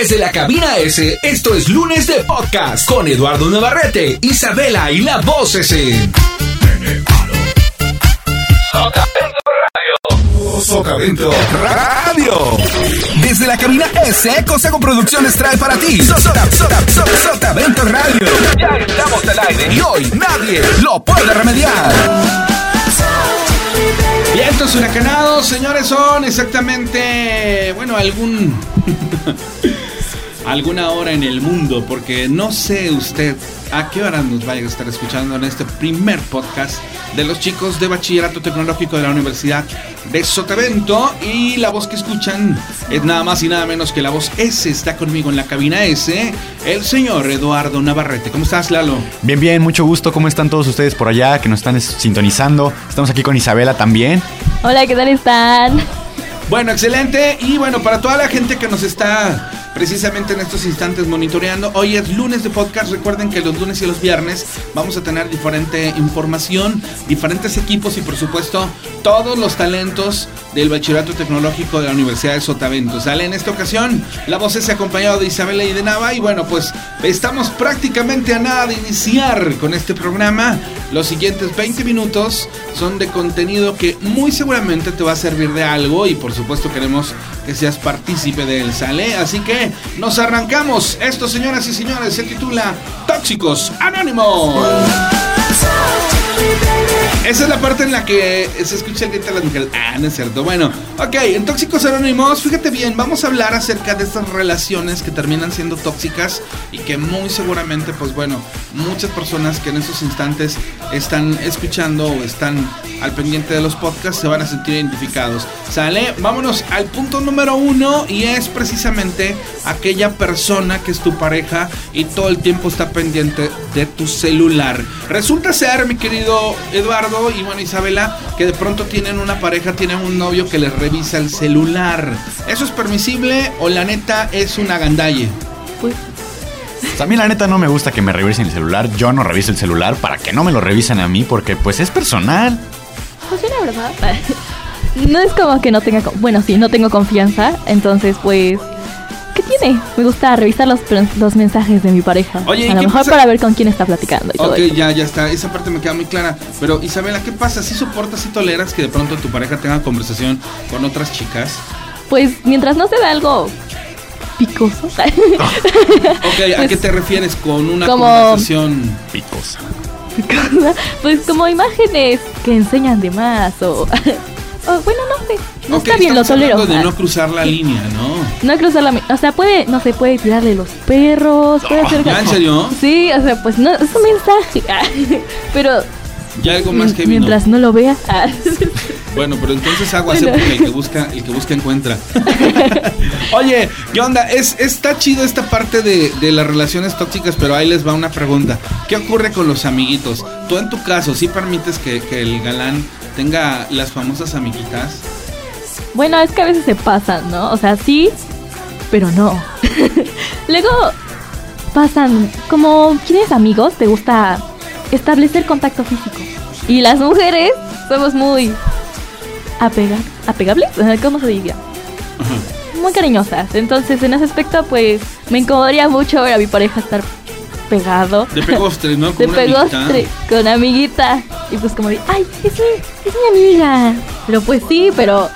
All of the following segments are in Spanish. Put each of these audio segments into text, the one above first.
Desde la cabina S, esto es lunes de podcast con Eduardo Navarrete, Isabela y la voz S. Sotavento Radio. Desde la cabina S, Cosago Producciones trae para ti Sotavento Radio. Ya estamos al aire y hoy nadie lo puede remediar. Vientos huracanados, señores, son exactamente, bueno, algún... alguna hora en el mundo, porque no sé usted a qué hora nos vaya a estar escuchando en este primer podcast de los chicos de Bachillerato Tecnológico de la Universidad de Sotavento. Y la voz que escuchan es nada más y nada menos que la voz S. Está conmigo en la cabina S, el señor Eduardo Navarrete. ¿Cómo estás, Lalo? Bien, bien, mucho gusto. ¿Cómo están todos ustedes por allá que nos están sintonizando? Estamos aquí con Isabela también. Hola, ¿qué tal están? Bueno, excelente. Y bueno, para toda la gente que nos está precisamente en estos instantes monitoreando. Hoy es lunes de podcast. Recuerden que los lunes y los viernes vamos a tener diferente información, diferentes equipos y por supuesto todos los talentos del Bachillerato Tecnológico de la Universidad de Sotavento. Sale en esta ocasión la voz es acompañado de Isabela y de. Y bueno, pues estamos prácticamente a nada de iniciar con este programa. Los siguientes 20 minutos son de contenido que muy seguramente te va a servir de algo y por supuesto queremos que seas partícipe de él, ¿sale? Así que nos arrancamos. Esto, señoras y señores, se titula Tóxicos Anónimos. Esa es la parte en la que se escucha el grito de las mujeres. Ah, no es cierto. Bueno, ok, en Tóxicos Anónimos, fíjate bien, vamos a hablar acerca de estas relaciones que terminan siendo tóxicas y que muy seguramente, pues bueno, muchas personas que en esos instantes están escuchando o están al pendiente de los podcasts se van a sentir identificados. ¿Sale? Vámonos al punto número uno y es precisamente aquella persona que es tu pareja y todo el tiempo está pendiente de tu celular. Resulta ser, mi querido Eduardo, y bueno Isabela que de pronto tienen una pareja, tienen un novio que les revisa el celular. ¿Eso es permisible o la neta es una gandalle? Pues a mí la neta no me gusta que me revisen el celular. Yo no reviso el celular para que no me lo revisen a mí porque pues es personal. Pues la verdad. No es como que no tenga... Bueno, sí, no tengo confianza. Entonces pues tiene? Me gusta revisar los, los mensajes de mi pareja. Oye, a lo mejor para ver con quién está platicando. ok, ya, ya está. Esa parte me queda muy clara. Pero Isabela, ¿qué pasa? ¿Si soportas y toleras que de pronto tu pareja tenga conversación con otras chicas? Pues mientras no se da algo picoso. ok, ¿a pues, qué te refieres con una conversación picosa? Pues como imágenes que enseñan de más o Oh, bueno, no sé. No está bien, lo tolero. de no cruzar la línea, ¿no? No cruzar la O sea, puede, no sé, puede tirarle los perros, puede hacer. ¿Ya, en serio? Sí, o sea, pues no, es un mensaje. pero. Ya algo más que Mientras no lo vea. Bueno, pero entonces hago así porque el que busca, el que busca encuentra. Oye, ¿qué onda? Es, está chido esta parte de, de, las relaciones tóxicas, pero ahí les va una pregunta. ¿Qué ocurre con los amiguitos? Tú en tu caso, ¿sí permites que, que el galán tenga las famosas amiguitas? Bueno, es que a veces se pasan, ¿no? O sea, sí, pero no. Luego pasan, como tienes amigos, te gusta establecer contacto físico. Y las mujeres somos muy apega apegables, ¿cómo se diría? Muy cariñosas. Entonces, en ese aspecto, pues me incomodaría mucho ver a mi pareja estar pegado. De pegostre, ¿no? Con de pegostre, con amiguita. Y pues como de, ay, es mi, es mi amiga. Pero pues sí, pero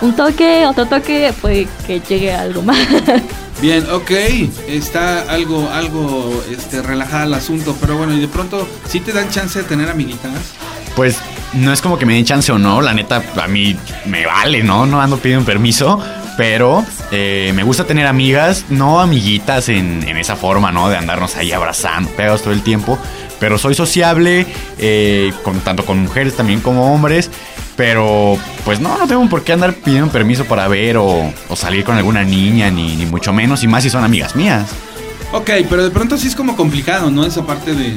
un toque, otro toque, puede que llegue algo más. Bien, ok, está algo, algo este, relajada el asunto, pero bueno, y de pronto, ¿sí te dan chance de tener amiguitas? Pues no es como que me den chance o no, la neta, a mí me vale, ¿no? No ando pidiendo permiso, pero eh, me gusta tener amigas, no amiguitas en, esa forma, ¿no? De andarnos ahí abrazando, pegados todo el tiempo. Pero soy sociable, eh, con, tanto con mujeres también como hombres. Pero pues no, no tengo por qué andar pidiendo permiso para ver o, salir con alguna niña, ni, ni mucho menos, y más si son amigas mías. Ok, pero de pronto sí es como complicado, ¿no? Esa parte de,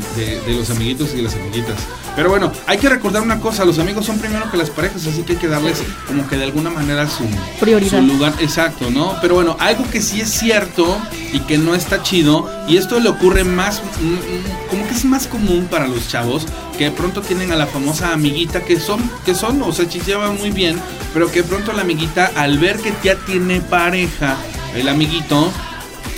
los amiguitos y de las amiguitas. Pero bueno, hay que recordar una cosa, los amigos son primero que las parejas, así que hay que darles como que de alguna manera su, Prioridad. su lugar. Exacto, ¿no? Pero bueno, algo que sí es cierto y que no está chido, y esto le ocurre más, mm, mm, como que es más común para los chavos, que de pronto tienen a la famosa amiguita que son, que son, o sea, chicheaban muy bien, pero que de pronto la amiguita al ver que ya tiene pareja, el amiguito,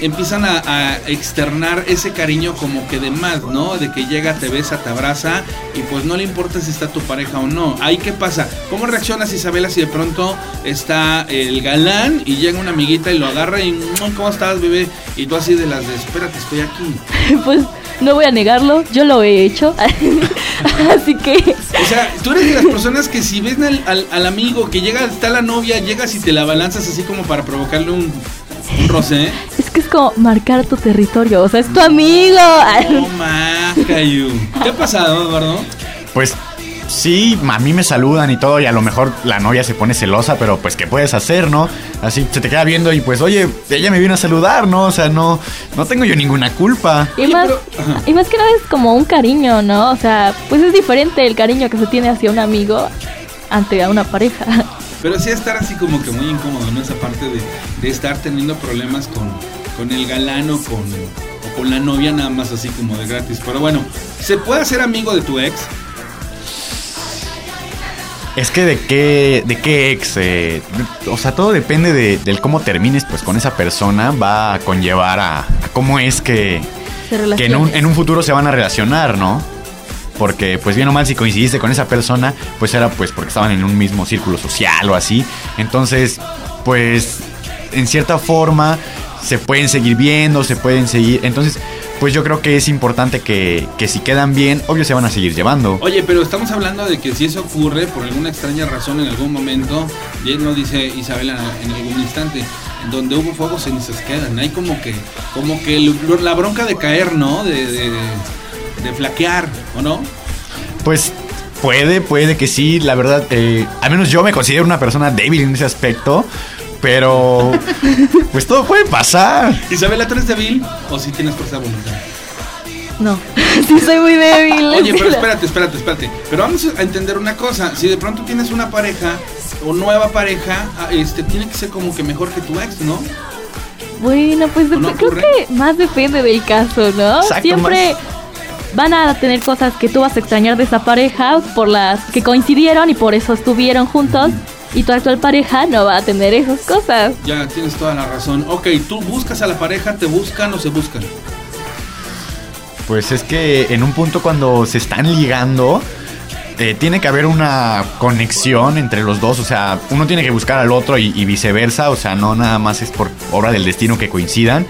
empiezan a, a externar ese cariño como que de más, ¿no? De que llega, te besa, te abraza y pues no le importa si está tu pareja o no. Ahí qué pasa? ¿Cómo reaccionas Isabela si de pronto está el galán y llega una amiguita y lo agarra y "Mm, ¿cómo estás, bebé? Y tú así de las de, espérate, estoy aquí. Pues no voy a negarlo, yo lo he hecho. Así que O sea, tú eres de las personas que si ves al, al- al amigo que llega, está la novia, llegas y te la balanzas así como para provocarle un, un roce. ¿eh? que es como marcar tu territorio, o sea, es tu amigo. No más, Cayu. ¿Qué ha pasado, Eduardo? Pues sí, a mí me saludan y todo, y a lo mejor la novia se pone celosa, pero pues ¿qué puedes hacer, no? Así se te queda viendo y pues, oye, ella me vino a saludar, ¿no? O sea, no, no tengo yo ninguna culpa. Y Oye, más, y más que nada es como un cariño, ¿no? O sea, pues es diferente el cariño que se tiene hacia un amigo ante a una pareja. Pero sí estar así como que muy incómodo, ¿no? Esa parte de, de estar teniendo problemas con, con el galán o con, o con la novia nada más así como de gratis. Pero bueno, ¿se puede hacer amigo de tu ex? Es que de qué, de qué ex, eh, o sea, todo depende de, del cómo termines pues con esa persona, va a conllevar a, a cómo es que, que en un, en un futuro se van a relacionar, ¿no? Porque pues bien o mal si coincidiste con esa persona, pues era pues porque estaban en un mismo círculo social o así. Entonces, pues en cierta forma se pueden seguir viendo, se pueden seguir. Entonces, pues yo creo que es importante que, que si quedan bien, obvio se van a seguir llevando. Oye, pero estamos hablando de que si eso ocurre por alguna extraña razón en algún momento, bien lo dice Isabela en algún instante, en donde hubo fuego cenizas quedan. Hay como que, como que la bronca de caer, ¿no? De, de, de flaquear, ¿o no? Pues puede, puede que sí, la verdad, eh, al menos yo me considero una persona débil en ese aspecto, pero pues todo puede pasar. Isabela, ¿tú eres débil o si tienes fuerza de voluntad? No, sí soy muy débil. Oye, pero espérate, espérate, espérate. Pero vamos a entender una cosa. Si de pronto tienes una pareja o nueva pareja, ah, este tiene que ser como que mejor que tu ex, ¿no? Bueno, pues ¿O no dep- creo ocurre? que más depende del caso, ¿no? Exacto, Siempre van a tener cosas que tú vas a extrañar de esa pareja por las que coincidieron y por eso estuvieron juntos. Y tu actual pareja no va a tener esas cosas. Ya tienes toda la razón. Ok, tú buscas a la pareja, te buscan o se buscan. Pues es que en un punto cuando se están ligando, eh, tiene que haber una conexión entre los dos, o sea, uno tiene que buscar al otro y, y viceversa, o sea, no nada más es por obra del destino que coincidan,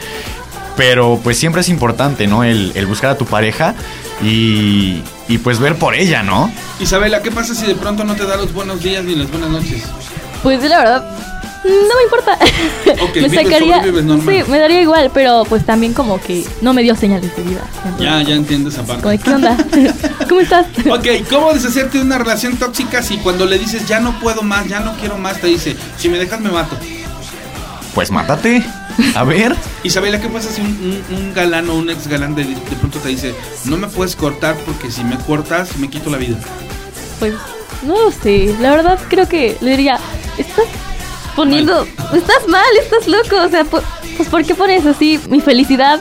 pero pues siempre es importante, ¿no? El, el buscar a tu pareja y, y pues ver por ella, ¿no? Isabela, ¿qué pasa si de pronto no te da los buenos días ni las buenas noches? Pues la verdad, no me importa. Ok, me sacaría. Sí, me daría igual, pero pues también como que no me dio señales de vida. Entonces, Ya, ya entiendo esa parte. de, ¿qué onda? ¿Cómo estás? Ok, ¿cómo deshacerte de una relación tóxica si cuando le dices ya no puedo más, ya no quiero más, te dice, si me dejas me mato? Pues mátate, a ver. Isabela, ¿qué pasa si un, un- un galán o un ex galán de, de pronto te dice, no me puedes cortar porque si me cortas me quito la vida? Pues no lo sé. La verdad creo que le diría, estás poniendo, estás mal, estás loco. O sea, pu- pues ¿por qué pones así mi felicidad?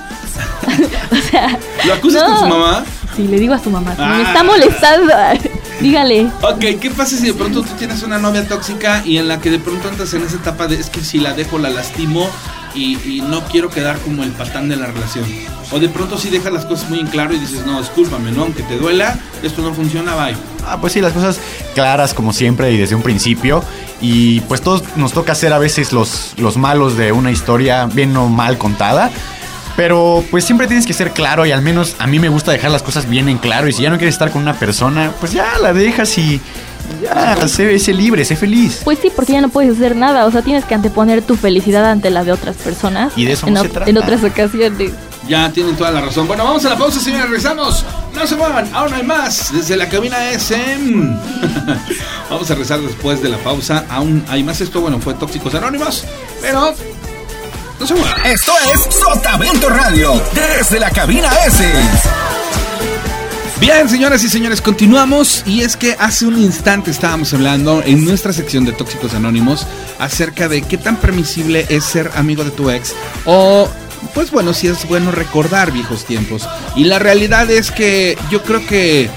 o sea, ¿Lo acusas no. con su mamá? Sí, le digo a su mamá, Ah. me está molestando. Dígale. Ok, ¿qué pasa si de pronto tú tienes una novia tóxica y en la que de pronto entras en esa etapa de es que si la dejo la lastimo y, no quiero quedar como el patán de la relación? O de pronto si dejas las cosas muy en claro y dices, no, discúlpame, ¿no? Aunque te duela, esto no funciona, bye. Ah, pues sí, las cosas claras como siempre y desde un principio. Y pues todos nos toca ser a veces los, los malos de una historia bien o mal contada. Pero pues siempre tienes que ser claro y al menos a mí me gusta dejar las cosas bien en claro. Y si ya no quieres estar con una persona, pues ya la dejas y ya, sé, sé libre, sé feliz. Pues sí, porque ya no puedes hacer nada. O sea, tienes que anteponer tu felicidad ante la de otras personas. Y de eso en, no ot- se trata. en otras ocasiones. Ya tienen toda la razón. Bueno, vamos a la pausa, señores. Regresamos. No se muevan. Aún hay más. Desde la cabina SM. vamos a rezar después de la pausa. Aún hay más. Esto, bueno, fue Tóxicos Anónimos. Pero. No se muevan. Esto es Sotavento Radio, desde la cabina S. Bien, señoras y señores, continuamos. Y es que hace un instante estábamos hablando en nuestra sección de Tóxicos Anónimos acerca de qué tan permisible es ser amigo de tu ex. O, pues bueno, si es bueno recordar viejos tiempos. Y la realidad es que yo creo que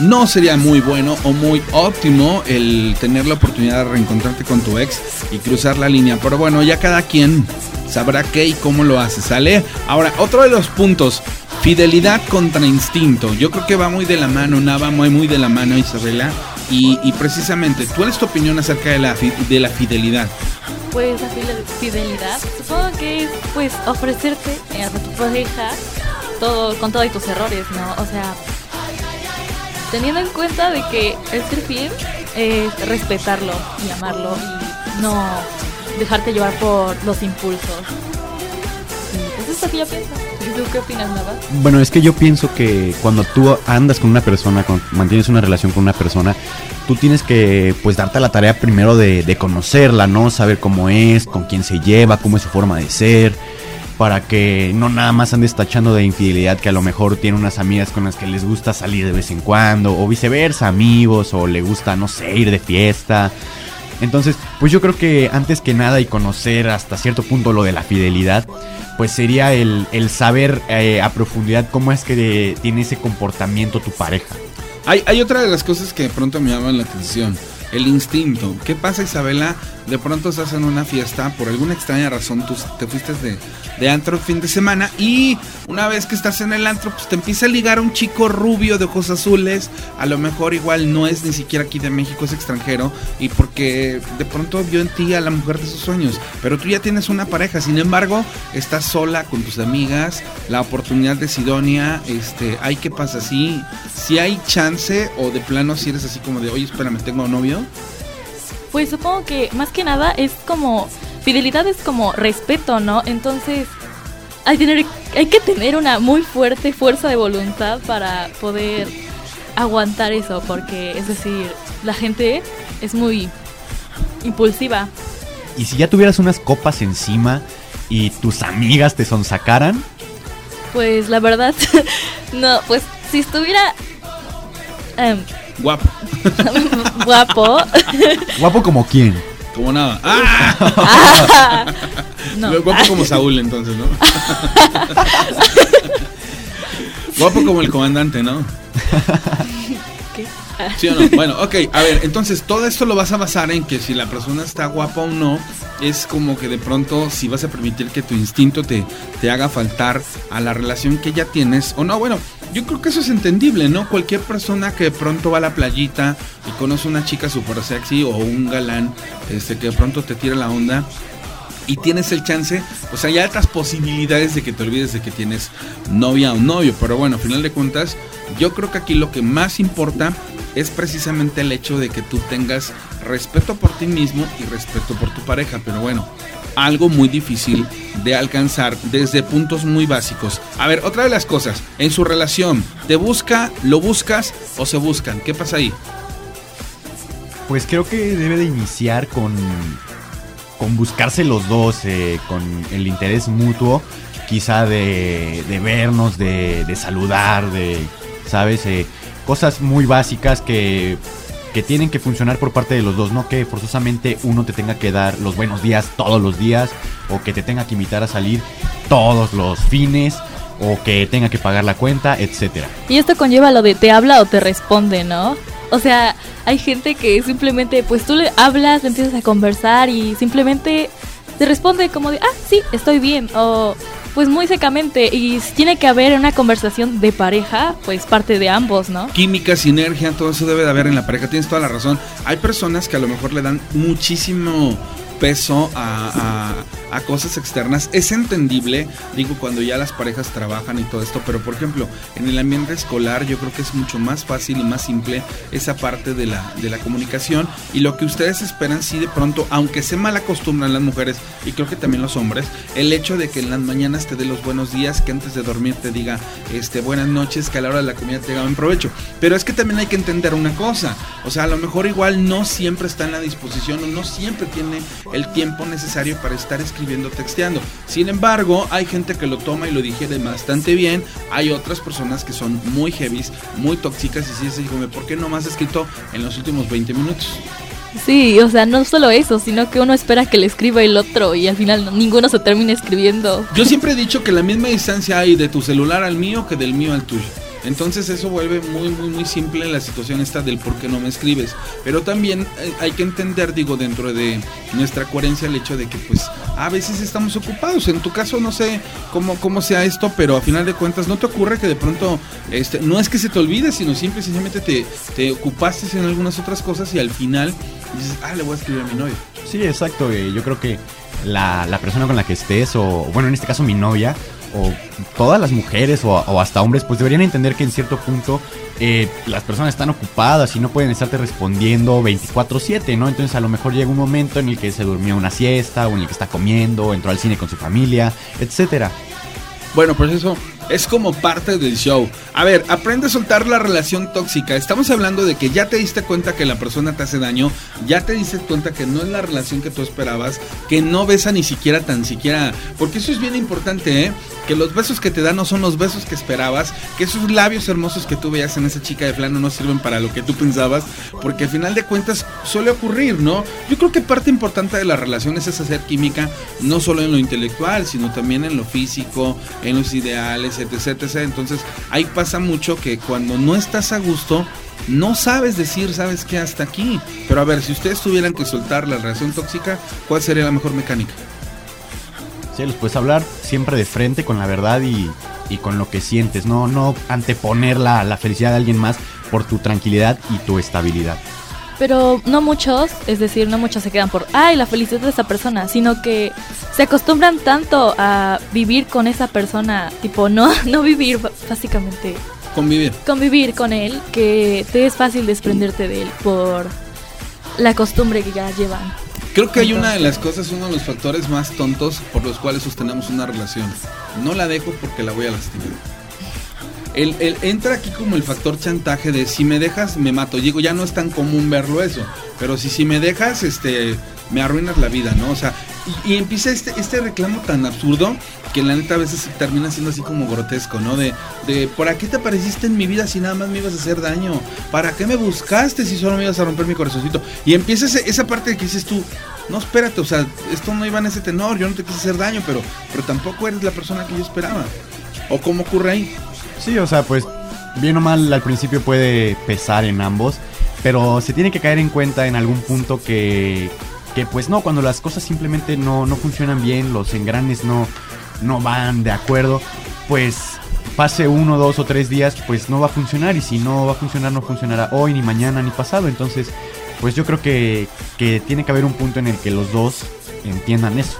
no sería muy bueno o muy óptimo el tener la oportunidad de reencontrarte con tu ex y cruzar la línea. Pero bueno, ya cada quien sabrá qué y cómo lo hace, ¿sale? Ahora, otro de los puntos, fidelidad contra instinto. Yo creo que va muy de la mano, nada muy, muy de la mano, Isabela. Y, y precisamente, ¿cuál es tu opinión acerca de la, de la fidelidad? Pues la fidelidad, supongo que es pues ofrecerte a tu pareja todo, con todos tus errores, ¿no? O sea, teniendo en cuenta de que el ser fiel es respetarlo y amarlo y no dejarte llevar por los impulsos. Y es lo que pienso. ¿Tú qué opinas, Nava? Bueno, es que yo pienso que cuando tú andas con una persona, cuando mantienes una relación con una persona, tú tienes que pues darte la tarea primero de, de conocerla, ¿no? Saber cómo es, con quién se lleva, cómo es su forma de ser para que no nada más andes tachando de infidelidad que a lo mejor tiene unas amigas con las que les gusta salir de vez en cuando o viceversa, amigos o le gusta no sé, ir de fiesta. Entonces, pues yo creo que antes que nada y conocer hasta cierto punto lo de la fidelidad, pues sería el, saber eh, a profundidad cómo es que tiene ese comportamiento tu pareja. Hay, hay otra de las cosas que de pronto me llaman la atención el instinto. ¿Qué pasa, Isabela? De pronto estás en una fiesta, por alguna extraña razón tú te fuiste de, de antro fin de semana y una vez que estás en el antro, pues te empieza a ligar un chico rubio de ojos azules. A lo mejor igual no es ni siquiera aquí de México, es extranjero. Y porque de pronto vio en ti a la mujer de sus sueños. Pero tú ya tienes una pareja, sin embargo, estás sola con tus amigas. La oportunidad de Sidonia, este, hay que pasa así. Si hay chance o de plano si eres así como de, oye, espérame, tengo novio. Pues supongo que más que nada es como fidelidad es como respeto, ¿no? Entonces hay, tener, hay que tener una muy fuerte fuerza de voluntad para poder aguantar eso, porque es decir, la gente es muy impulsiva. ¿Y si ya tuvieras unas copas encima y tus amigas te sonsacaran? Pues la verdad, no, pues si estuviera... Em, guapo. guapo. ¿Guapo como quién? Como nada. ¡Ah! no. Guapo como Saúl, entonces, ¿no? Guapo como el comandante, ¿no? ¿Qué? ¿Sí o no? Bueno, ok, a ver, entonces todo esto lo vas a basar en que si la persona está guapa o no, es como que de pronto si vas a permitir que tu instinto te, te haga faltar a la relación que ya tienes o no. Bueno, yo creo que eso es entendible, ¿no? Cualquier persona que de pronto va a la playita y conoce una chica súper sexy o un galán este, que de pronto te tira la onda y tienes el chance, o sea, hay otras posibilidades de que te olvides de que tienes novia o novio, pero bueno, a final de cuentas, yo creo que aquí lo que más importa es precisamente el hecho de que tú tengas respeto por ti mismo y respeto por tu pareja, pero bueno, algo muy difícil de alcanzar desde puntos muy básicos. A ver, otra de las cosas, en su relación, ¿te busca, lo buscas o se buscan? ¿Qué pasa ahí? Pues creo que debe de iniciar con, con buscarse los dos, eh, con el interés mutuo, quizá de, de vernos, de, saludar, de, ¿sabes? Eh, cosas muy básicas que que tienen que funcionar por parte de los dos, no que forzosamente uno te tenga que dar los buenos días todos los días o que te tenga que invitar a salir todos los fines o que tenga que pagar la cuenta, etcétera. Y esto conlleva lo de te habla o te responde, ¿no? O sea, hay gente que simplemente pues tú le hablas, empiezas a conversar y simplemente te responde como de, "Ah, sí, estoy bien" o pues muy secamente y tiene que haber una conversación de pareja, pues parte de ambos, ¿no? Química, sinergia, todo eso debe de haber en la pareja, tienes toda la razón. Hay personas que a lo mejor le dan muchísimo peso a, cosas externas. Es entendible, digo, cuando ya las parejas trabajan y todo esto, pero por ejemplo, en el ambiente escolar yo creo que es mucho más fácil y más simple esa parte de la, de la comunicación y lo que ustedes esperan, si de pronto, aunque se mal acostumbran las mujeres y creo que también los hombres, el hecho de que en las mañanas te dé los buenos días, que antes de dormir te diga este, buenas noches, que a la hora de la comida te haga buen provecho. Pero es que también hay que entender una cosa, o sea, a lo mejor igual no siempre está en la disposición o no siempre tiene el tiempo necesario para estar escribiendo, texteando. Sin embargo, hay gente que lo toma y lo digiere bastante bien. Hay otras personas que son muy heavies, muy tóxicas y si es como, ¿por qué no más escrito en los últimos 20 minutos? Sí, o sea, no solo eso, sino que uno espera que le escriba el otro y al final ninguno se termina escribiendo. Yo siempre he dicho que la misma distancia hay de tu celular al mío que del mío al tuyo. Entonces eso vuelve muy, muy, muy simple la situación esta del por qué no me escribes. Pero también eh, hay que entender, digo, dentro de nuestra coherencia el hecho de que pues a veces estamos ocupados. En tu caso no sé cómo, cómo sea esto, pero a final de cuentas no te ocurre que de pronto, este, no es que se te olvide, sino simple y te, te ocupaste en algunas otras cosas y al final dices, ah, le voy a escribir a mi novio. Sí, exacto. Yo creo que la, la persona con la que estés, o bueno, en este caso mi novia, o todas las mujeres, o, hasta hombres, pues deberían entender que en cierto punto eh, las personas están ocupadas y no pueden estarte respondiendo 24/7, ¿no? Entonces a lo mejor llega un momento en el que se durmió una siesta, o en el que está comiendo, entró al cine con su familia, etcétera. Bueno, pues eso es como parte del show. A ver, aprende a soltar la relación tóxica. Estamos hablando de que ya te diste cuenta que la persona te hace daño, ya te diste cuenta que no es la relación que tú esperabas, que no besa ni siquiera tan siquiera. Porque eso es bien importante, ¿eh? Que los besos que te dan no son los besos que esperabas, que esos labios hermosos que tú veías en esa chica de plano no sirven para lo que tú pensabas, porque al final de cuentas suele ocurrir, ¿no? Yo creo que parte importante de las relaciones es hacer química, no solo en lo intelectual, sino también en lo físico, en los ideales, Entonces ahí pasa mucho que cuando no estás a gusto, no sabes decir, sabes qué, hasta aquí. Pero a ver, si ustedes tuvieran que soltar la relación tóxica, ¿cuál sería la mejor mecánica? Sí, los puedes hablar siempre de frente con la verdad y, y con lo que sientes, no, no anteponer la, la felicidad de alguien más por tu tranquilidad y tu estabilidad. Pero no muchos, es decir, no muchos se quedan por, ay, la felicidad de esa persona, sino que se acostumbran tanto a vivir con esa persona, tipo, no, no vivir básicamente, Convivir. convivir con él, que te es fácil desprenderte de él por la costumbre que ya llevan. Creo que hay una de las cosas, uno de los factores más tontos por los cuales sostenemos una relación. No la dejo porque la voy a lastimar. El, entra aquí como el factor chantaje de si me dejas, me mato. Digo, ya no es tan común verlo eso. Pero si, si me dejas, este, me arruinas la vida, ¿no? O sea, y, empieza este, este reclamo tan absurdo que la neta a veces termina siendo así como grotesco, ¿no? De, de, ¿para qué te apareciste en mi vida si nada más me ibas a hacer daño? ¿Para qué me buscaste si solo me ibas a romper mi corazoncito? Y empieza esa parte que dices tú, no, espérate, o sea, esto no iba en ese tenor, yo no te quise hacer daño, pero, pero tampoco eres la persona que yo esperaba. ¿O cómo ocurre ahí? Sí, o sea, pues bien o mal al principio puede pesar en ambos, pero se tiene que caer en cuenta en algún punto que, que pues no, cuando las cosas simplemente no, no funcionan bien, los engranes no, no van de acuerdo, pues pase uno, dos o tres días, pues no va a funcionar y si no va a funcionar, no funcionará hoy, ni mañana, ni pasado, entonces pues yo creo que, que tiene que haber un punto en el que los dos entiendan eso.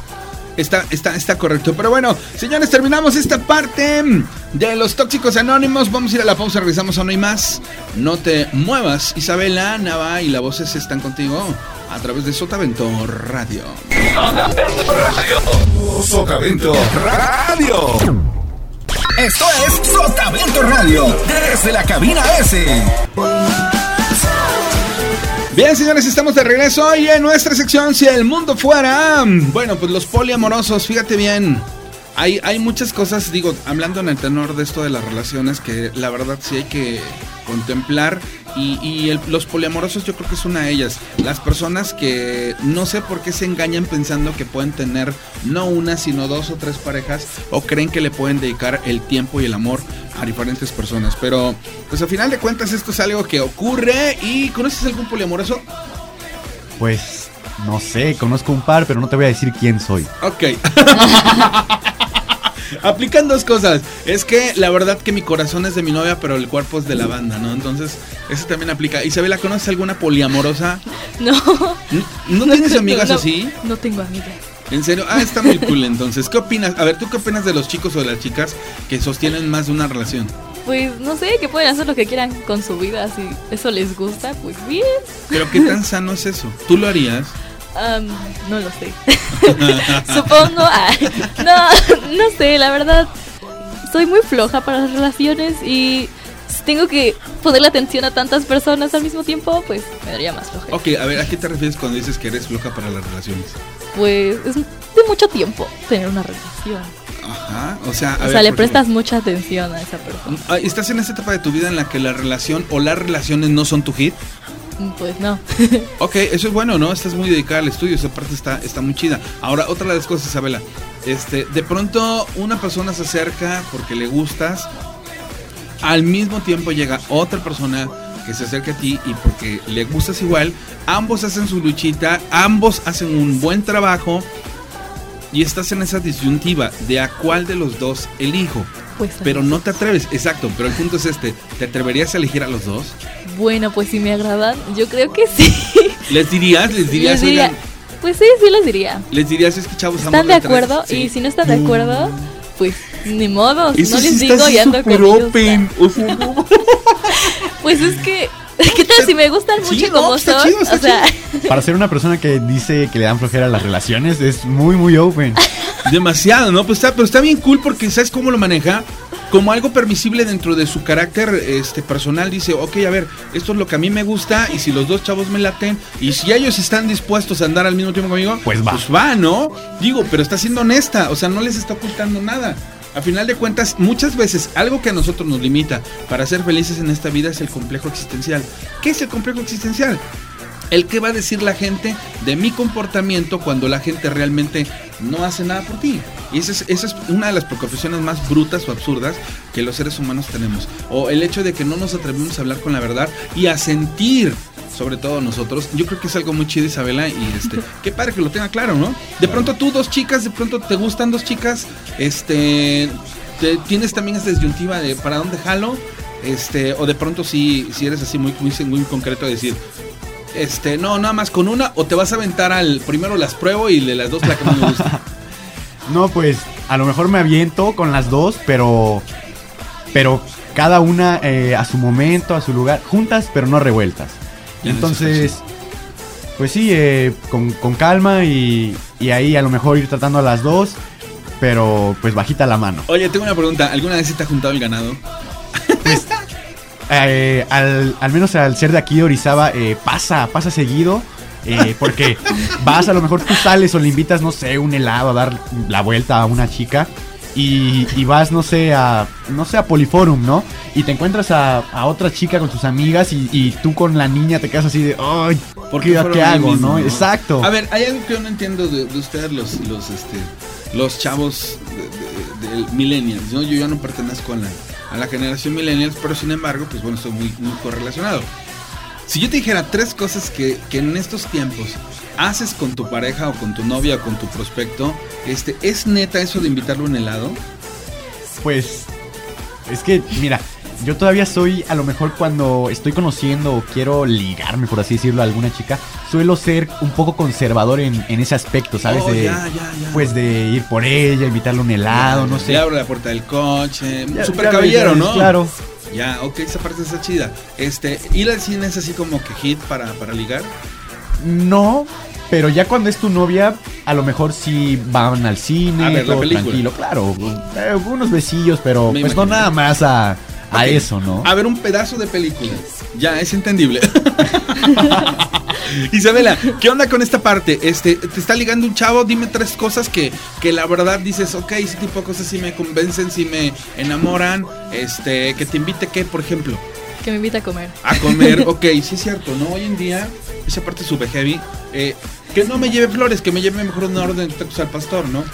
Está, está, está correcto. Pero bueno, señores, terminamos esta parte de los tóxicos anónimos. Vamos a ir a la pausa, regresamos a no hay más. No te muevas. Isabela, Nava y la voces están contigo a través de Sotavento Radio. Sotavento Radio. Esto es Sotavento Radio. Desde la cabina S. Bien, señores, estamos de regreso y en nuestra sección Si el mundo fuera. Bueno, pues los poliamorosos, fíjate bien. Hay, hay muchas cosas, digo, hablando en el tenor de esto de las relaciones, que la verdad sí hay que contemplar. Y, los poliamorosos yo creo que es una de ellas. Las personas que no sé por qué se engañan pensando que pueden tener no una, sino dos o tres parejas. O creen que le pueden dedicar el tiempo y el amor a diferentes personas. Pero, pues al final de cuentas esto es algo que ocurre. ¿Y conoces algún poliamoroso? Pues no sé, conozco un par, pero no te voy a decir quién soy. Ok. Aplican dos cosas. Es que la verdad que mi corazón es de mi novia, pero el cuerpo es de la banda, ¿no? Entonces, eso también aplica. Isabela, ¿conoces alguna poliamorosa? No. ¿No, no tienes amigas no, así? No tengo amigas. ¿En serio? Ah, está muy cool entonces. ¿Qué opinas? A ver, ¿tú qué opinas de los chicos o de las chicas que sostienen más de una relación? Pues no sé, que pueden hacer lo que quieran con su vida, si eso les gusta, pues bien. Pero ¿qué tan sano es eso? ¿Tú lo harías? No lo sé. Supongo. ay, no, no sé, la verdad. Soy muy floja para las relaciones y tengo que ponerle atención a tantas personas al mismo tiempo, pues me daría más flojera. Ok, a ver, ¿a qué te refieres cuando dices que eres floja para las relaciones? Pues es de mucho tiempo tener una relación. Ajá, o sea, a o ver, sea, le prestas ejemplo, mucha atención a esa persona. ah, ¿Estás en esta etapa de tu vida en la que la relación o las relaciones no son tu hit? Pues no. Ok, eso es bueno, ¿no? Estás muy dedicada al estudio, esa parte está, está muy chida. Ahora, otra de las cosas, Isabela. Este, de pronto una persona se acerca porque le gustas. Al mismo tiempo llega otra persona que se acerca a ti y porque le gustas igual, ambos hacen su luchita, ambos hacen un buen trabajo y estás en esa disyuntiva de a cuál de los dos elijo. Pues, Pero no te atreves, exacto, pero el punto es este, ¿te atreverías a elegir a los dos? Bueno, pues si me agradan, yo creo que sí. ¿Les dirías? ¿Les dirías? Les diría, oigan, pues sí, sí les diría. ¿Les dirías es que chavos ¿Están de de tres"? acuerdo? Sí. Y si no están de acuerdo, pues ni modo, Eso no les digo y ando con open, o sea, no. Pues es que, ¿qué tal si me gustan mucho como son? chido, o sea, Para ser una persona que dice que le dan flojera a las relaciones, es muy, muy open. Demasiado, ¿no? Pues está, pero está bien cool porque ¿sabes cómo lo maneja? Como algo permisible dentro de su carácter este, personal. Dice, ok, a ver, esto es lo que a mí me gusta y si los dos chavos me laten y si ellos están dispuestos a andar al mismo tiempo conmigo, Pues va. Pues va, ¿no? Digo, pero está siendo honesta, o sea, no les está ocultando nada. A final de cuentas, muchas veces algo que a nosotros nos limita para ser felices en esta vida es el complejo existencial. ¿Qué es el complejo existencial? El que va a decir la gente de mi comportamiento cuando la gente realmente no hace nada por ti. Y esa es, una de las preocupaciones más brutas o absurdas que los seres humanos tenemos. O el hecho de que no nos atrevemos a hablar con la verdad y a sentir, sobre todo nosotros. Yo creo que es algo muy chido, Isabela, y este, qué padre que lo tenga claro, ¿no? De pronto tú, dos chicas, de pronto te gustan dos chicas, este, te- tienes también esta disyuntiva de para dónde jalo, este, o de pronto si, si eres así muy, muy, muy concreto de decir, este, no, nada más con una, o te vas a aventar al primero las pruebo y de las dos la que me gusta. No, pues a lo mejor me aviento con las dos, pero. Pero cada una eh, a su momento, a su lugar, juntas, pero no revueltas. Ya, Entonces, pues sí, eh, con, con calma y, y ahí a lo mejor ir tratando a las dos, pero pues bajita la mano. Oye, tengo una pregunta, ¿alguna vez se te ha juntado el ganado? Eh, al, al menos al ser de aquí de Orizaba, eh, pasa, pasa seguido. eh, porque vas, a lo mejor tú sales o le invitas, no sé, un helado a dar la vuelta a una chica. Y, y vas, no sé, a. No sé, a Poliforum, ¿no? Y te encuentras a, a otra chica con sus amigas y, y tú con la niña te quedas así de. ¡Ay! ¿Por ¿Qué, qué hago, mismo, no? Exacto. A ver, hay algo que yo no entiendo de, de ustedes, los, los, este, los chavos de, de- del millennials, ¿no? Yo ya no pertenezco a la, a la generación millennials, pero sin embargo, pues bueno, estoy muy, muy correlacionado. Si yo te dijera tres cosas que, que en estos tiempos haces con tu pareja o con tu novia o con tu prospecto, este, ¿es neta eso de invitarlo a un helado? Pues es que, mira, yo todavía soy, a lo mejor cuando estoy conociendo o quiero ligarme, por así decirlo, a alguna chica, suelo ser un poco conservador en, en ese aspecto, ¿sabes? Oh, de, ya, ya, ya. Pues de ir por ella, invitarle un helado, no sé. Le abro la puerta del coche, super caballero, ¿no? Claro. Ya, ok, esa parte está chida. Este, ir al cine es así como que hit para, para ligar. No, pero ya cuando es tu novia, a lo mejor sí van al cine, A ver, todo tranquilo, claro. eh, unos besillos, pero Me pues no nada más a, a eso, ¿no? A ver, un pedazo de película. Ya, es entendible. Isabela, ¿qué onda con esta parte? Este, te está ligando un chavo, dime tres cosas que, que la verdad dices, ok, ese tipo de cosas sí me convencen, sí me enamoran. Este, que te invite, ¿qué, por ejemplo? que me invita a comer. A comer, ok, sí es cierto, ¿no? Hoy en día, esa parte sube heavy. eh, que no me lleve flores, que me lleve mejor una orden de tacos al pastor, ¿no?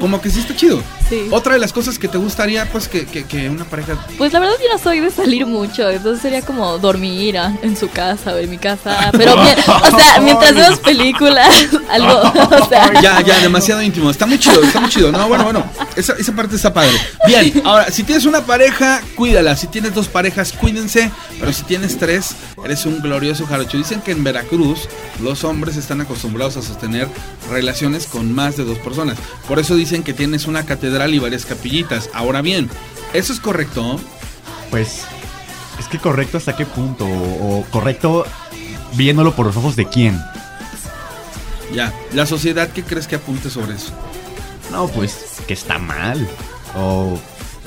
Como que sí está chido. Sí. Otra de las cosas que te gustaría, pues, que, que, que una pareja Pues la verdad yo no soy de salir mucho, entonces sería como dormir ah, en su casa o en mi casa, pero o sea, mientras vemos películas, algo, o sea, Ya, ya, demasiado íntimo. Está muy chido, está muy chido. No, bueno, bueno. Esa, esa parte está padre. Bien, ahora, si tienes una pareja, cuídala. Si tienes dos parejas, cuídense. Pero si tienes tres, eres un glorioso jarocho. Dicen que en Veracruz los hombres están acostumbrados a sostener relaciones con más de dos personas. Por eso dicen que tienes una catedral y varias capillitas. Ahora bien, ¿eso es correcto? Pues es que correcto hasta qué punto o, o correcto viéndolo por los ojos de quién. Ya, la sociedad, ¿qué crees que apunte sobre eso? No, pues que está mal o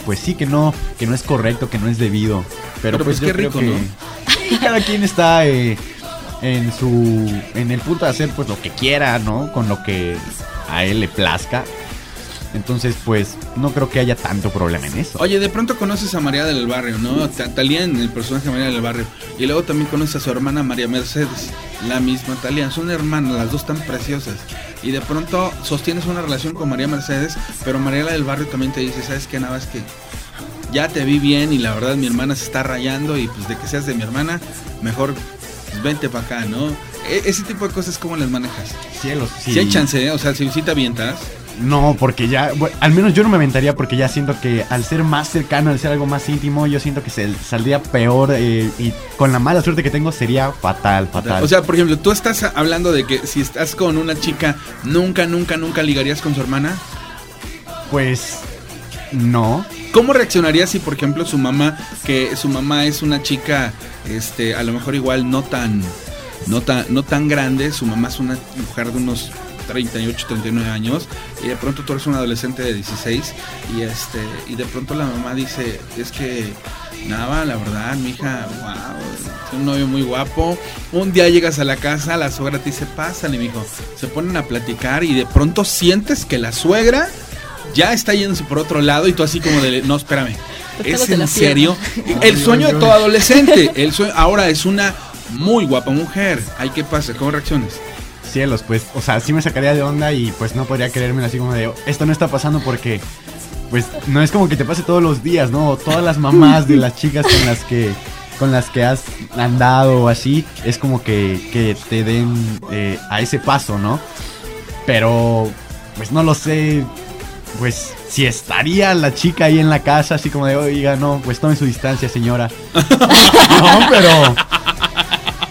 pues sí que no que no es correcto, que no es debido. Pero, Pero, pues, pues, yo qué creo rico, que cada quien está eh, en su en el punto de hacer pues lo que quiera, ¿no? Con lo que a él le plazca. Entonces, pues no creo que haya tanto problema en eso. Oye, de pronto conoces a María del Barrio, ¿no? Ta- Talía en el personaje de María del Barrio. Y luego también conoces a su hermana María Mercedes, la misma Talía. Son hermanas, las dos tan preciosas. Y de pronto sostienes una relación con María Mercedes, pero María del Barrio también te dice, ¿sabes qué? Nada más que ya te vi bien y la verdad mi hermana se está rayando y pues de que seas de mi hermana, mejor pues, vente para acá, ¿no? E- ese tipo de cosas, ¿cómo las manejas? Cielos, Si hay chance, ¿eh? o sea, si, si te avientas. No, porque ya, bueno, al menos yo no me aventaría porque ya siento que al ser más cercano, al ser algo más íntimo, yo siento que se saldría peor eh, y con la mala suerte que tengo sería fatal, fatal. O sea, por ejemplo, tú estás hablando de que si estás con una chica, nunca, nunca, nunca ligarías con su hermana. pues no. ¿Cómo reaccionarías si, por ejemplo, su mamá, que su mamá es una chica, este, a lo mejor igual no tan, no tan, no tan grande, su mamá es una mujer de unos 38, 39 años, y de pronto tú eres un adolescente de 16, y este, y de pronto la mamá dice, es que, nada, la verdad, mi hija, wow, es un novio muy guapo. Un día llegas a la casa, la suegra te dice, pásale, mijo. Se ponen a platicar y de pronto sientes que la suegra ya está yéndose por otro lado y tú así como de, no, espérame. ¿Es Tocándote en serio? El sueño de todo adolescente. El sueño, ahora es una muy guapa mujer. Ay, ¿qué pasa? ¿Cómo reacciones? Cielos, pues, o sea, sí me sacaría de onda y pues no podría creerme así como de, esto no está pasando porque, pues, no es como que te pase todos los días, ¿no? Todas las mamás de las chicas con las que, con las que has andado o así, es como que, que te den eh, a ese paso, ¿no? Pero, pues no lo sé, pues, si estaría la chica ahí en la casa, así como de, oiga, no, pues tome su distancia, señora. no, pero...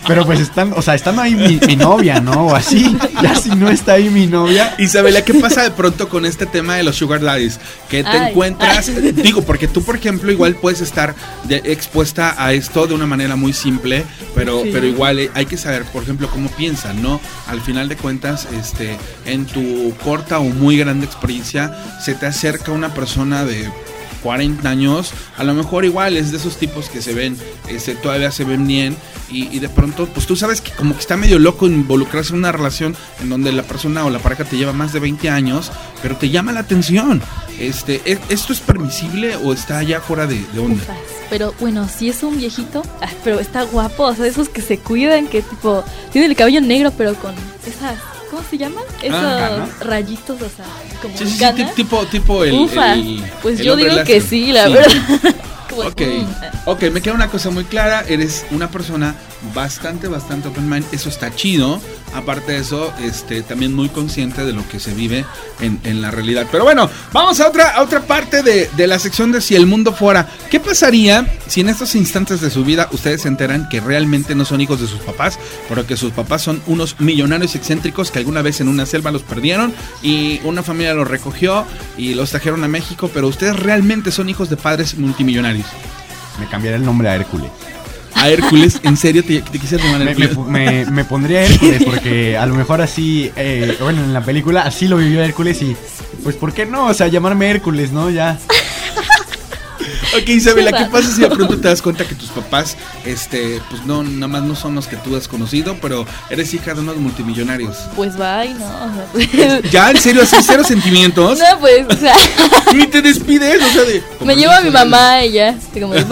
Pero pues están, o sea, estando ahí mi, mi novia, ¿no? O así. Ya si no está ahí mi novia. Isabela, ¿qué pasa de pronto con este tema de los sugar daddies? Que te Ay. encuentras, digo, porque tú, por ejemplo, igual puedes estar de- expuesta a esto de una manera muy simple, pero, Sí. pero igual eh, hay que saber, por ejemplo, cómo piensan, ¿no? Al final de cuentas, este, en tu corta o muy grande experiencia, se te acerca una persona de 40 años, a lo mejor igual es de esos tipos que se ven, este, todavía se ven bien y, de pronto, pues tú sabes que como que está medio loco involucrarse en una relación en donde la persona o la pareja te lleva más de 20 años, pero te llama la atención. Este, ¿e- ¿Esto es permisible o está ya fuera de, de onda? Pero bueno, si es un viejito, ah, pero está guapo, o sea, esos que se cuidan, que tipo, tiene el cabello negro, pero con esas, ¿cómo se llaman? Esos Ah, rayitos, o sea, como Sí, sí, sí, tipo, tipo el... Ufas. el- pues el yo digo que sí, la verdad. Como, Ok, mm, ok, me queda una cosa muy clara, eres una persona bastante, bastante open mind, eso está chido, aparte de eso, este, también muy consciente de lo que se vive en, en la realidad. Pero bueno, vamos a otra, a otra parte de, de la sección de si el mundo fuera, ¿qué pasaría si en estos instantes de su vida ustedes se enteran que realmente no son hijos de sus papás, pero que sus papás son unos millonarios excéntricos que alguna vez en una selva los perdieron y una familia los recogió y los trajeron a México, pero ustedes realmente son hijos de padres multimillonarios? Me cambiaría el nombre a Hércules. A Hércules, ¿en serio te, te quisieras llamar Me, me, Hércules? me- me pondría Hércules porque a lo mejor así, eh, bueno, en la película así lo vivió Hércules y pues ¿por qué no? O sea, llamarme Hércules, ¿no? Ya. Ok, Isabela, ¿qué pasa si de pronto te das cuenta que tus papás, este, pues no, nada más no son los que tú has conocido, pero eres hija de unos multimillonarios? Pues bye, ¿no? ¿Ya? ¿En serio? ¿Así cero sentimientos? no, pues, o sea, Ni te despides, o sea, de... me llevo a mi mamá y ya, así como, bye.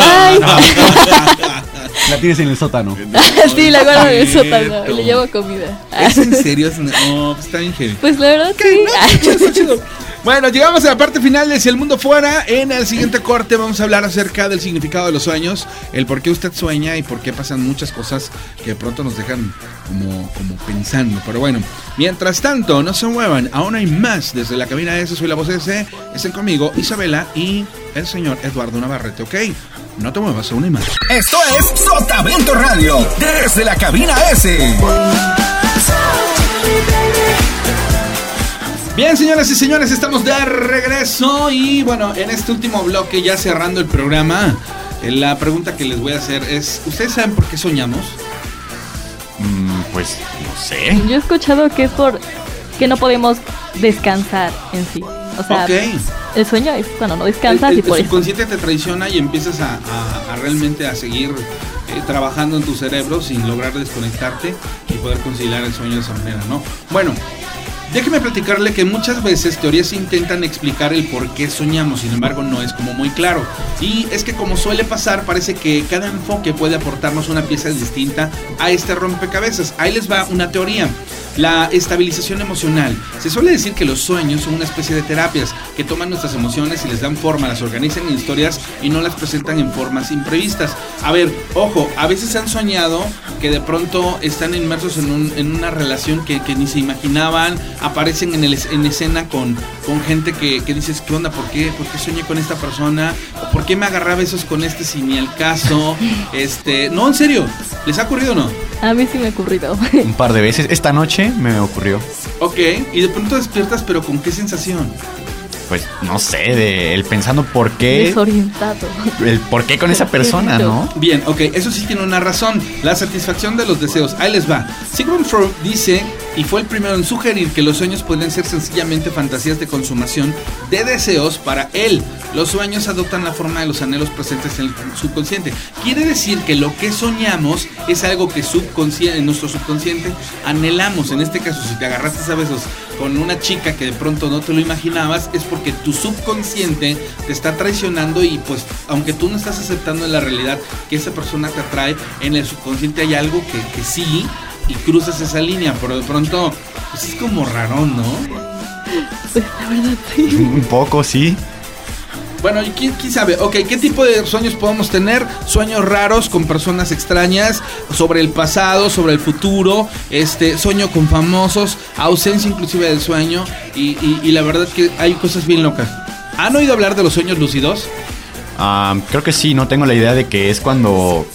La tienes en el sótano. sí, la guardo en el sótano y le llevo comida. ¿Es en serio? Es- No, pues está bien. Pues la verdad, sí. Chido, está chido. Bueno, llegamos a la parte final de Si el mundo fuera. En el siguiente corte vamos a hablar acerca del significado de los sueños, el por qué usted sueña y por qué pasan muchas cosas que de pronto nos dejan como, como pensando. Pero bueno, mientras tanto, no se muevan, aún hay más. Desde la cabina S, soy la voz S, estén conmigo Isabela y el señor Eduardo Navarrete, ¿ok? No te muevas, aún hay más. Esto es Sotavento Radio, desde la cabina S. Bien, señoras y señores, estamos de regreso y bueno, en este último bloque, ya cerrando el programa, eh, la pregunta que les voy a hacer es, ¿ustedes saben por qué soñamos? Mm, pues no sé. Yo he escuchado que es por que no podemos descansar en sí. O sea, ok. el sueño es cuando no El, descansas el- y por el eso. subconsciente te traiciona y empiezas a, a- a realmente a seguir eh, trabajando en tu cerebro sin lograr desconectarte y poder conciliar el sueño de esa manera, ¿no? Bueno, déjeme platicarle que muchas veces teorías intentan explicar el por qué soñamos, sin embargo no es como muy claro. Y es que como suele pasar, parece que cada enfoque puede aportarnos una pieza distinta a este rompecabezas. Ahí les va una teoría. La estabilización emocional. Se suele decir que los sueños son una especie de terapias que toman nuestras emociones y les dan forma, las organizan en historias y no las presentan en formas imprevistas. A ver, ojo, a veces han soñado que de pronto están inmersos en, un- en una relación que, que ni se imaginaban, aparecen en, el, en escena con, con gente que, que dices, ¿qué onda? ¿Por qué? ¿Por qué soñé con esta persona? ¿O ¿Por qué me agarraba besos con este si ni al caso? Este, no, en serio, ¿les ha ocurrido o no? A mí sí me ha ocurrido. Un par de veces. Esta noche me ocurrió. Ok, y de pronto despiertas, pero ¿con qué sensación? Pues no sé, de el pensando por qué. Desorientado. El por qué con esa persona, ¿no? Bien, ok, eso sí tiene una razón. La satisfacción de los deseos. Ahí les va. Sigmund Freud dice, y fue el primero en sugerir que los sueños pueden ser sencillamente fantasías de consumación de deseos para él. Los sueños adoptan la forma de los anhelos presentes en el subconsciente. Quiere decir que lo que soñamos es algo que subconsciente, en nuestro subconsciente anhelamos. En este caso, si te agarraste a besos con una chica que de pronto no te lo imaginabas, es porque tu subconsciente te está traicionando y pues aunque tú no estás aceptando en la realidad que esa persona te atrae, en el subconsciente hay algo que, que sí y cruzas esa línea, pero de pronto pues es como rarón, ¿no? La verdad sí. Un poco, sí. Bueno, ¿y quién, quién sabe? Ok, ¿qué tipo de sueños podemos tener? Sueños raros con personas extrañas, sobre el pasado, sobre el futuro, este, sueño con famosos, ausencia inclusive del sueño, y, y- y la verdad que hay cosas bien locas. ¿Han oído hablar de los sueños lúcidos? Ah, creo que sí, no tengo la idea de que es cuando.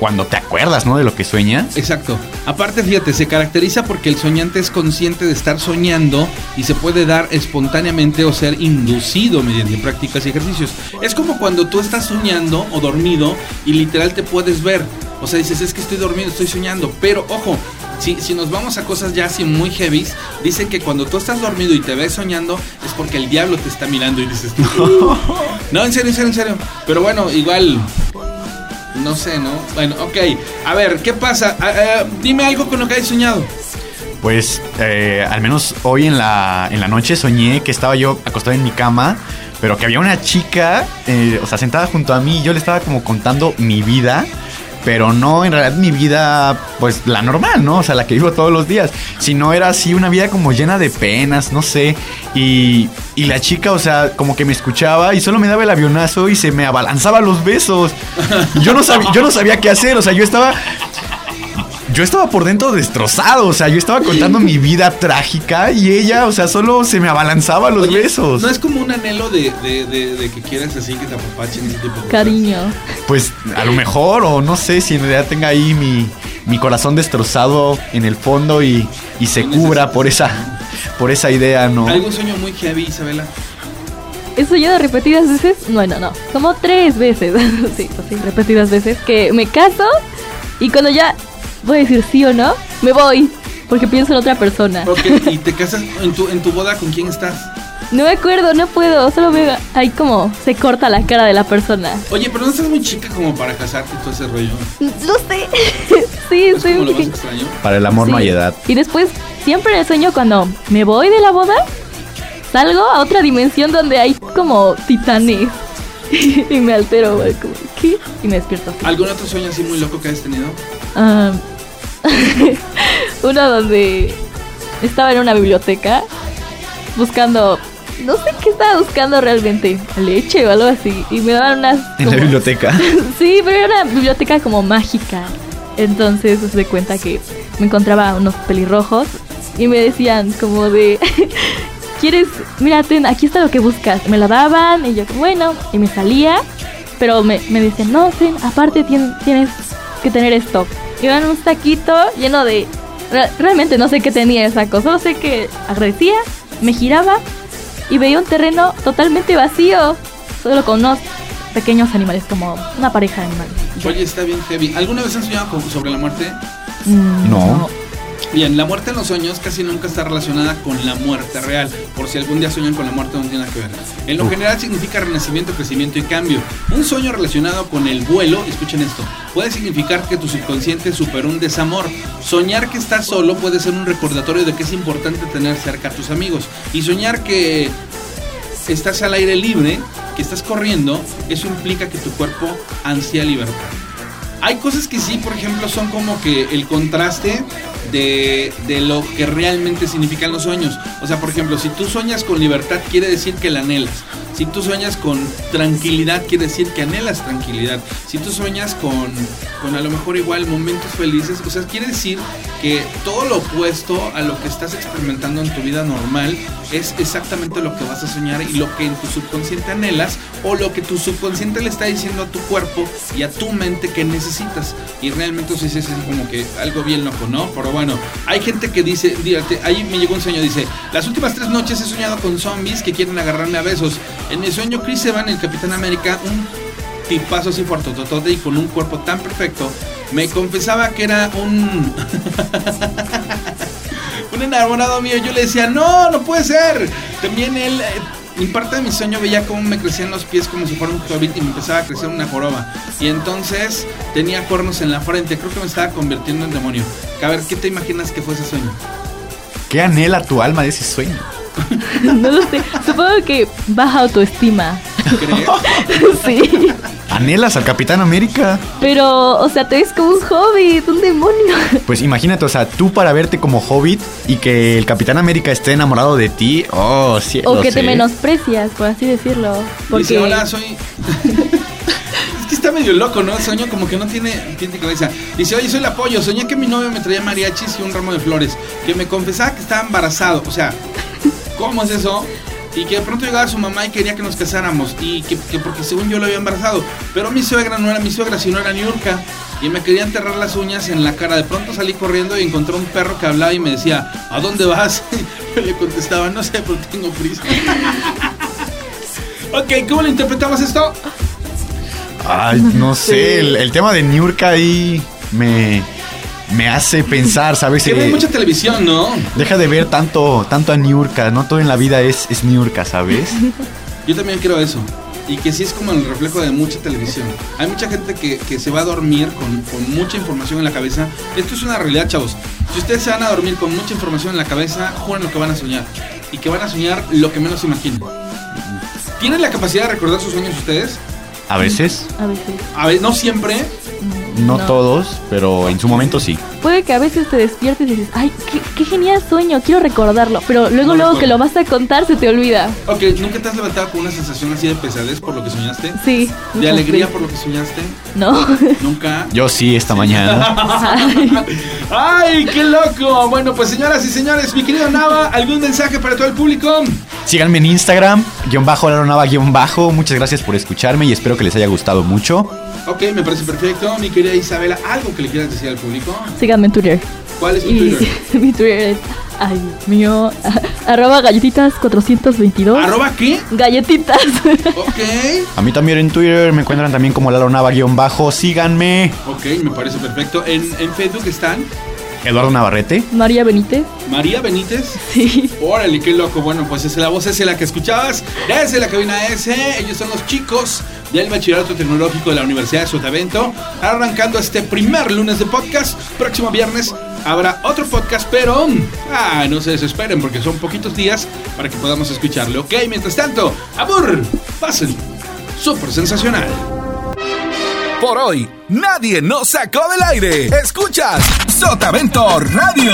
Cuando te acuerdas, ¿no? De lo que sueñas. Exacto. Aparte, fíjate, se caracteriza porque el soñante es consciente de estar soñando y se puede dar espontáneamente o ser inducido mediante prácticas y ejercicios. Es como cuando tú estás soñando o dormido y literal te puedes ver. O sea, dices, es que estoy dormido, estoy soñando. Pero ojo, si, si nos vamos a cosas ya así muy heavy, dicen que cuando tú estás dormido y te ves soñando es porque el diablo te está mirando y dices, no, en serio, en serio, en serio. Pero bueno, igual no sé, ¿no? Bueno, ok. A ver, ¿qué pasa? Ah, ah, dime algo con lo que hayas soñado. Pues eh, al menos hoy en la, en la noche soñé que estaba yo acostado en mi cama, pero que había una chica, eh, o sea, sentada junto a mí y yo le estaba como contando mi vida. Pero no en realidad mi vida, pues la normal, ¿no? O sea, la que vivo todos los días. Sino era así una vida como llena de penas, no sé. Y, y la chica, o sea, como que me escuchaba y solo me daba el avionazo y se me abalanzaba los besos. Yo no sabía, yo no sabía qué hacer, o sea, yo estaba yo estaba por dentro destrozado, o sea, yo estaba contando mi vida trágica y ella, o sea, solo se me abalanzaba los Oye, besos. No es como un anhelo de, de, de- de que quieras así, que te apapachen ese tipo de cosas. Cariño. Pues a lo mejor, o no sé si en realidad tenga ahí mi, mi corazón destrozado en el fondo y, y se No cubra por esa, por esa idea, ¿no? ¿Algún sueño muy heavy, Isabela? He soñado repetidas veces. Bueno, no. Como tres veces. sí, pues sí, repetidas veces. Que me caso y cuando ya voy a decir sí o no, me voy. Porque pienso en otra persona. Ok, y te casas en tu, en tu boda, ¿con quién estás? No me acuerdo, no puedo. Solo veo ahí como se corta la cara de la persona. Oye, pero no estás muy chica como para casarte y todo ese rollo. Lo sé. sí, ¿Es estoy como muy lo más extraño? Para el amor no hay edad. Y después, siempre en el sueño, cuando me voy de la boda, salgo a otra dimensión donde hay como titanes. y me altero, güey, como, ¿qué? Y me despierto. ¿Algún otro sueño así muy loco que hayas tenido? Ah, uno donde estaba en una biblioteca buscando. No sé qué estaba buscando realmente, leche o algo así. Y me daban unas. En la biblioteca. Sí, pero era una biblioteca como mágica. Entonces se cuenta que me encontraba unos pelirrojos y me decían como de, ¿quieres? Mira, ten, aquí está lo que buscas. Me lo daban y yo, bueno, y me salía, pero me, me decían, no, ten, aparte tien- tienes que tener esto. Eran un saquito lleno de... re- realmente no sé qué tenía esa cosa, solo sé que agradecía, me giraba y veía un terreno totalmente vacío, solo con unos pequeños animales, como una pareja de animales. Oye, está bien heavy. ¿Alguna vez han soñado con- sobre la muerte? Mm, No. Bien, la muerte en los sueños casi nunca está relacionada con la muerte real. Por si algún día sueñan con la muerte, no tiene nada que ver. En lo general significa renacimiento, crecimiento y cambio. Un sueño relacionado con el vuelo, escuchen esto, puede significar que tu subconsciente superó un desamor. Soñar que estás solo puede ser un recordatorio de que es importante tener cerca a tus amigos. Y soñar que estás al aire libre, que estás corriendo, eso implica que tu cuerpo ansía libertad. Hay cosas que sí, por ejemplo, son como que el contraste de, de lo que realmente significan los sueños. O sea, por ejemplo, si tú sueñas con libertad, quiere decir que la anhelas. Si tú sueñas con tranquilidad, quiere decir que anhelas tranquilidad. Si tú sueñas con, con a lo mejor igual momentos felices, o sea, quiere decir que todo lo opuesto a lo que estás experimentando en tu vida normal es exactamente lo que vas a soñar y lo que en tu subconsciente anhelas o lo que tu subconsciente le está diciendo a tu cuerpo y a tu mente que necesitas. Y realmente eso es como que algo bien loco, ¿no? Pero bueno, hay gente que dice, dígate, ahí me llegó un sueño, dice, las últimas tres noches he soñado con zombies que quieren agarrarme a besos. En mi sueño, Chris Evans, el Capitán América, un tipazo así fuertototote y con un cuerpo tan perfecto, me confesaba que era un... un enamorado mío. Yo le decía, no, no puede ser. También él... en parte de mi sueño veía cómo me crecían los pies como si fuera un hobbit y me empezaba a crecer una joroba. Y entonces tenía cuernos en la frente. Creo que me estaba convirtiendo en demonio. A ver, ¿qué te imaginas que fue ese sueño? ¿Qué anhela tu alma de ese sueño? No lo sé. Supongo que baja autoestima. ¿Crees? sí. ¿Anhelas al Capitán América? Pero, o sea, te ves como un hobbit, un demonio. Pues imagínate, o sea, tú para verte como hobbit y que el Capitán América esté enamorado de ti, oh, sí. O que te menosprecias, por así decirlo. Porque Dice, hola, soy... es que está medio loco, ¿no? El sueño como que no tiene tiene cabeza. Dice, oye, soy el apoyo. Soñé que mi novio me traía mariachis y un ramo de flores. Que me confesaba que estaba embarazado. O sea, ¿cómo es eso? Y que de pronto llegaba su mamá y quería que nos casáramos. Y que, que porque según yo lo había embarazado. Pero mi suegra no era mi suegra, sino era Niurka. Y me quería enterrar las uñas en la cara. De pronto salí corriendo y encontré un perro que hablaba y me decía, ¿a dónde vas? Yo le contestaba, no sé, pero tengo prisa. ok, ¿cómo lo interpretamos esto? Ay, no sé, el, el tema de Niurka ahí me, me hace pensar, ¿sabes? Que ve Eh, mucha televisión, ¿no? Deja de ver tanto, tanto a Niurka, no todo en la vida es, es Niurka, ¿sabes? Yo también creo eso. Y que sí es como el reflejo de mucha televisión. Hay mucha gente que, que se va a dormir con, con mucha información en la cabeza. Esto es una realidad, chavos. Si ustedes se van a dormir con mucha información en la cabeza, juren lo que van a soñar. Y que van a soñar lo que menos se imaginen. ¿Tienen la capacidad de recordar sus sueños ustedes? A veces, A veces. A ver, no siempre. no, No. todos, pero en su momento sí. Puede que a veces te despiertes y dices, ay, qué, qué genial sueño, quiero recordarlo. Pero luego, No luego recuerdo. que lo vas a contar, se te olvida. Ok, ¿nunca te has levantado con una sensación así de pesadez por lo que soñaste? Sí. ¿De alegría por lo que soñaste? No. Nunca. Yo sí, esta mañana. ¡Ay, qué loco! Bueno, pues señoras y señores, mi querido Nava, ¿algún mensaje para todo el público? Síganme en Instagram, guion bajo, la nava, guion bajo. Muchas gracias por escucharme y espero que les haya gustado mucho. Ok, me parece perfecto. Mi querida Isabela, ¿algo que le quieras decir al público? Síganme en Twitter. ¿Cuál es tu Y Twitter? mi Twitter es, ay, Dios mío, arroba galletitas 422. ¿Arroba qué? Galletitas. Ok, A mí también en Twitter me encuentran también como Lalo Nava, guion bajo. Síganme. ok, me parece perfecto. En, en Facebook están Eduardo Navarrete. María Benítez. María Benítez. Sí. Órale, qué loco. Bueno, pues es la voz, esa es la que escuchabas. Desde la cabina S, ellos son los chicos del Bachillerato Tecnológico de la Universidad de Sotavento. Arrancando este primer lunes de podcast. Próximo viernes habrá otro podcast, pero ah, no se desesperen porque son poquitos días para que podamos escucharlo. Ok, mientras tanto, abur, pasen. Súper sensacional. Por hoy, nadie nos sacó del aire. Escuchas Sotavento Radio.